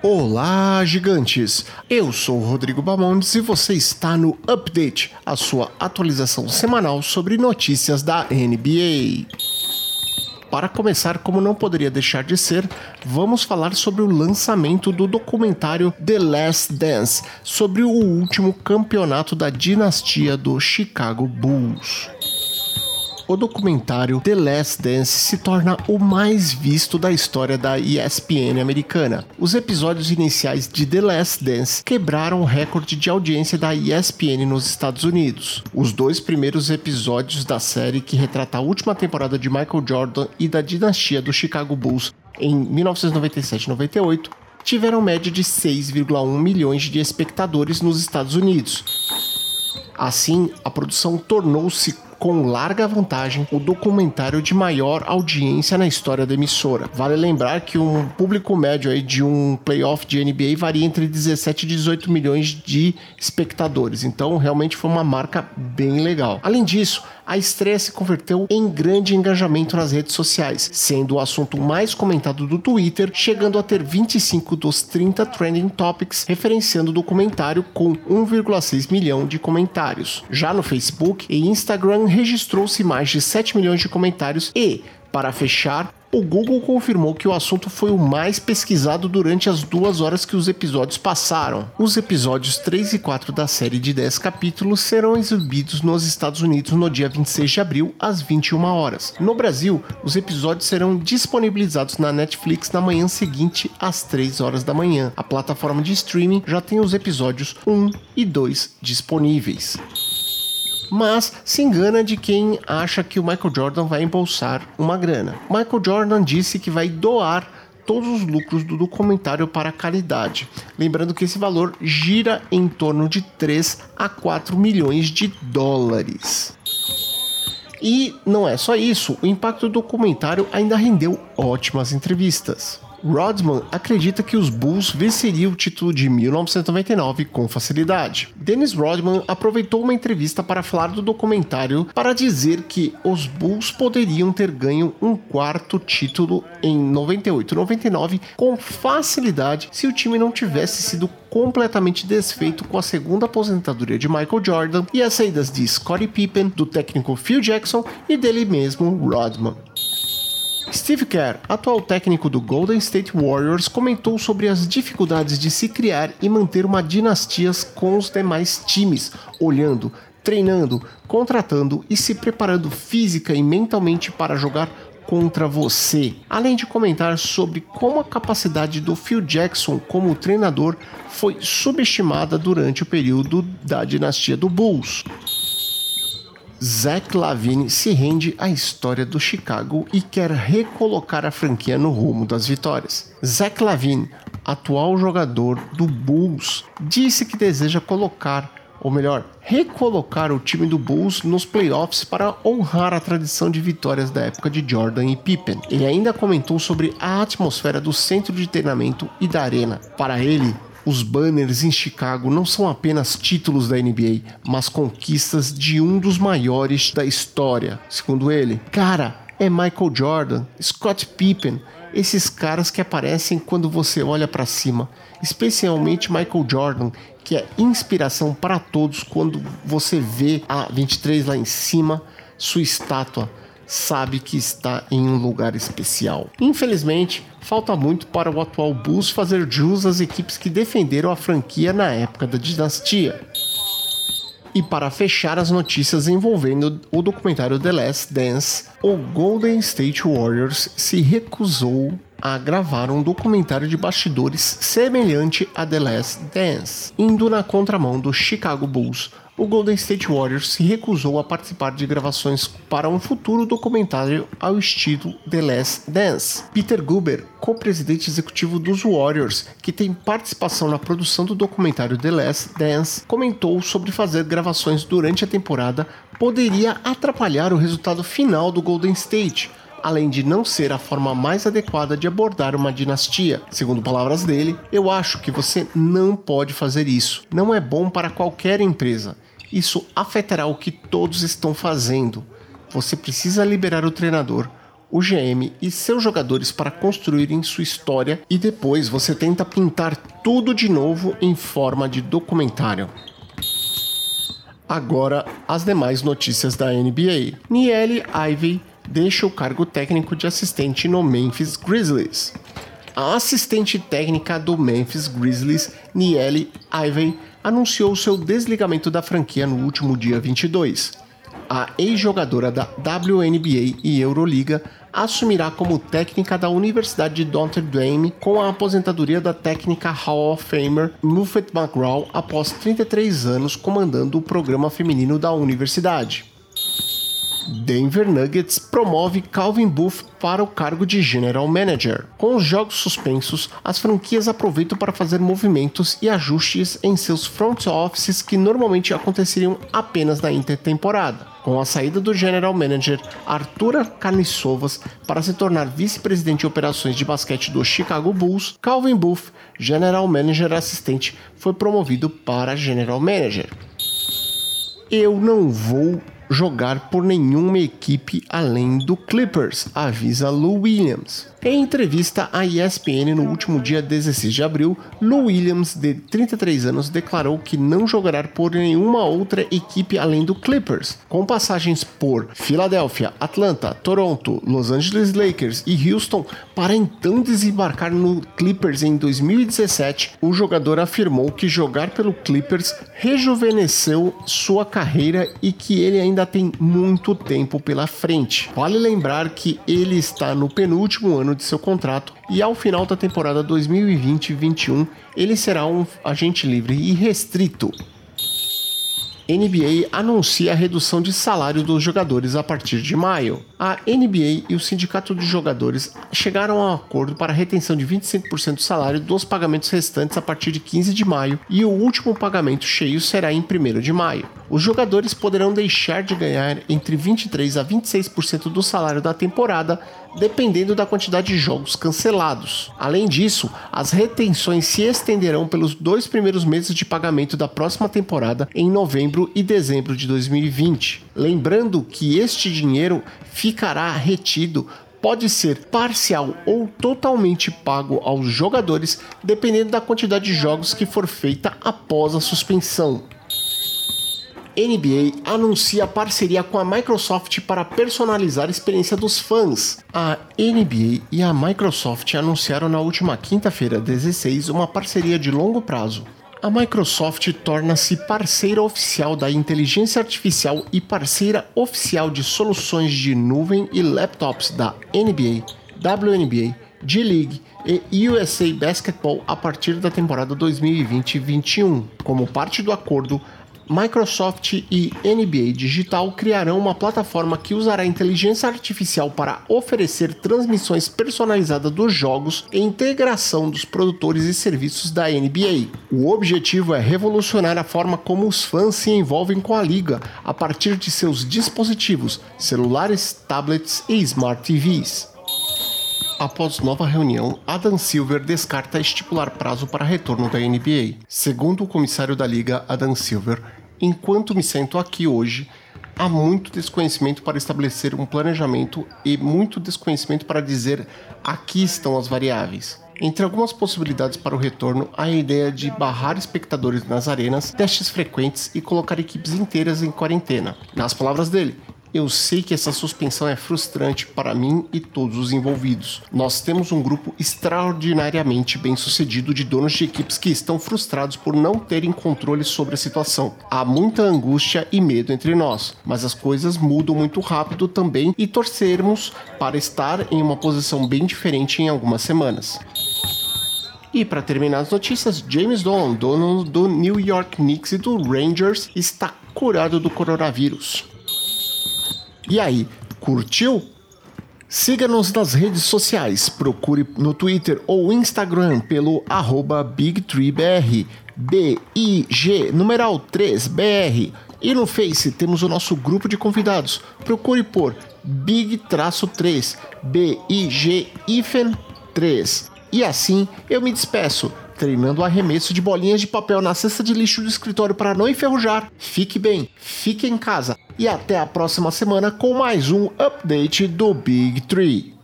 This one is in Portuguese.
Olá, gigantes! Eu sou o Rodrigo Bamondes e você está no Update, a sua atualização semanal sobre notícias da NBA. Para começar, como não poderia deixar de ser, vamos falar sobre o lançamento do documentário The Last Dance, sobre o último campeonato da dinastia do Chicago Bulls o documentário The Last Dance se torna o mais visto da história da ESPN americana. Os episódios iniciais de The Last Dance quebraram o recorde de audiência da ESPN nos Estados Unidos. Os dois primeiros episódios da série que retrata a última temporada de Michael Jordan e da dinastia do Chicago Bulls em 1997-98 tiveram média de 6,1 milhões de espectadores nos Estados Unidos. Assim, a produção tornou-se com larga vantagem o documentário de maior audiência na história da emissora. Vale lembrar que um público médio aí de um playoff de NBA varia entre 17 e 18 milhões de espectadores, então realmente foi uma marca bem legal. Além disso, a estreia se converteu em grande engajamento nas redes sociais, sendo o assunto mais comentado do Twitter, chegando a ter 25 dos 30 trending topics, referenciando o documentário com 1,6 milhão de comentários. Já no Facebook e Instagram registrou-se mais de 7 milhões de comentários e, para fechar, o Google confirmou que o assunto foi o mais pesquisado durante as duas horas que os episódios passaram. Os episódios 3 e 4 da série de 10 capítulos serão exibidos nos Estados Unidos no dia 26 de abril, às 21 horas. No Brasil, os episódios serão disponibilizados na Netflix na manhã seguinte, às 3 horas da manhã. A plataforma de streaming já tem os episódios 1 e 2 disponíveis mas se engana de quem acha que o Michael Jordan vai embolsar uma grana. Michael Jordan disse que vai doar todos os lucros do documentário para a caridade. Lembrando que esse valor gira em torno de 3 a 4 milhões de dólares. E não é só isso, o impacto do documentário ainda rendeu ótimas entrevistas. Rodman acredita que os Bulls venceriam o título de 1999 com facilidade. Dennis Rodman aproveitou uma entrevista para falar do documentário para dizer que os Bulls poderiam ter ganho um quarto título em 98-99 com facilidade se o time não tivesse sido completamente desfeito com a segunda aposentadoria de Michael Jordan e as saídas de Scottie Pippen, do técnico Phil Jackson e dele mesmo, Rodman. Steve Kerr, atual técnico do Golden State Warriors, comentou sobre as dificuldades de se criar e manter uma dinastia com os demais times, olhando, treinando, contratando e se preparando física e mentalmente para jogar contra você, além de comentar sobre como a capacidade do Phil Jackson como treinador foi subestimada durante o período da dinastia do Bulls. Zach Lavine se rende à história do Chicago e quer recolocar a franquia no rumo das vitórias. Zach Lavine, atual jogador do Bulls, disse que deseja colocar, ou melhor, recolocar o time do Bulls nos playoffs para honrar a tradição de vitórias da época de Jordan e Pippen. Ele ainda comentou sobre a atmosfera do centro de treinamento e da arena. Para ele, os banners em Chicago não são apenas títulos da NBA, mas conquistas de um dos maiores da história, segundo ele. Cara, é Michael Jordan, Scott Pippen, esses caras que aparecem quando você olha para cima, especialmente Michael Jordan, que é inspiração para todos quando você vê a 23 lá em cima, sua estátua sabe que está em um lugar especial. Infelizmente, falta muito para o atual Bulls fazer jus às equipes que defenderam a franquia na época da dinastia. E para fechar as notícias envolvendo o documentário The Last Dance, o Golden State Warriors se recusou a gravar um documentário de bastidores semelhante a The Last Dance, indo na contramão do Chicago Bulls, o Golden State Warriors se recusou a participar de gravações para um futuro documentário ao estilo The Last Dance. Peter Guber, co-presidente executivo dos Warriors, que tem participação na produção do documentário The Last Dance, comentou sobre fazer gravações durante a temporada poderia atrapalhar o resultado final do Golden State, além de não ser a forma mais adequada de abordar uma dinastia. Segundo palavras dele, eu acho que você não pode fazer isso. Não é bom para qualquer empresa isso afetará o que todos estão fazendo. Você precisa liberar o treinador, o GM e seus jogadores para construírem sua história e depois você tenta pintar tudo de novo em forma de documentário. Agora, as demais notícias da NBA. Niele Ivey deixa o cargo técnico de assistente no Memphis Grizzlies. A assistente técnica do Memphis Grizzlies, Niele Ivey, anunciou seu desligamento da franquia no último dia 22. A ex-jogadora da WNBA e Euroliga assumirá como técnica da Universidade de Notre Dame com a aposentadoria da técnica Hall of Famer Muffet McGraw após 33 anos comandando o programa feminino da universidade. Denver Nuggets promove Calvin Booth para o cargo de General Manager. Com os jogos suspensos, as franquias aproveitam para fazer movimentos e ajustes em seus front offices que normalmente aconteceriam apenas na intertemporada. Com a saída do General Manager Arthur Carniçovas para se tornar vice-presidente de operações de basquete do Chicago Bulls, Calvin Booth, General Manager assistente, foi promovido para General Manager. Eu não vou jogar por nenhuma equipe além do Clippers, avisa Lou Williams. Em entrevista à ESPN no último dia 16 de abril, Lou Williams, de 33 anos, declarou que não jogará por nenhuma outra equipe além do Clippers, com passagens por Filadélfia, Atlanta, Toronto, Los Angeles Lakers e Houston, para então desembarcar no Clippers em 2017. O jogador afirmou que jogar pelo Clippers rejuvenesceu sua carreira e que ele ainda tem muito tempo pela frente. Vale lembrar que ele está no penúltimo ano de seu contrato e ao final da temporada 2020-21 ele será um agente livre e restrito. NBA anuncia a redução de salário dos jogadores a partir de maio. A NBA e o Sindicato de Jogadores chegaram a um acordo para a retenção de 25% do salário dos pagamentos restantes a partir de 15 de maio e o último pagamento cheio será em 1 de maio. Os jogadores poderão deixar de ganhar entre 23 a 26% do salário da temporada dependendo da quantidade de jogos cancelados. Além disso, as retenções se estenderão pelos dois primeiros meses de pagamento da próxima temporada em novembro e dezembro de 2020. Lembrando que este dinheiro ficará retido pode ser parcial ou totalmente pago aos jogadores, dependendo da quantidade de jogos que for feita após a suspensão. NBA anuncia parceria com a Microsoft para personalizar a experiência dos fãs. A NBA e a Microsoft anunciaram na última quinta-feira, 16, uma parceria de longo prazo. A Microsoft torna-se parceira oficial da inteligência artificial e parceira oficial de soluções de nuvem e laptops da NBA, WNBA, G-League e USA Basketball a partir da temporada 2020-21. Como parte do acordo, Microsoft e NBA Digital criarão uma plataforma que usará inteligência artificial para oferecer transmissões personalizadas dos jogos e integração dos produtores e serviços da NBA. O objetivo é revolucionar a forma como os fãs se envolvem com a liga a partir de seus dispositivos, celulares, tablets e smart TVs. Após nova reunião, Adam Silver descarta estipular prazo para retorno da NBA. Segundo o comissário da liga, Adam Silver, enquanto me sento aqui hoje, há muito desconhecimento para estabelecer um planejamento e muito desconhecimento para dizer aqui estão as variáveis. Entre algumas possibilidades para o retorno, há a ideia de barrar espectadores nas arenas, testes frequentes e colocar equipes inteiras em quarentena. Nas palavras dele, eu sei que essa suspensão é frustrante para mim e todos os envolvidos. Nós temos um grupo extraordinariamente bem sucedido de donos de equipes que estão frustrados por não terem controle sobre a situação. Há muita angústia e medo entre nós, mas as coisas mudam muito rápido também e torcermos para estar em uma posição bem diferente em algumas semanas. E para terminar as notícias, James Dolan, dono do New York Knicks e do Rangers, está curado do coronavírus. E aí, curtiu? Siga-nos nas redes sociais, procure no Twitter ou Instagram pelo BigTreeBR, B-I-G, numeral 3BR. E no Face temos o nosso grupo de convidados. Procure por Big-3, B-I-G-3. E assim eu me despeço, treinando o arremesso de bolinhas de papel na cesta de lixo do escritório para não enferrujar. Fique bem, fique em casa e até a próxima semana com mais um update do Big Tree.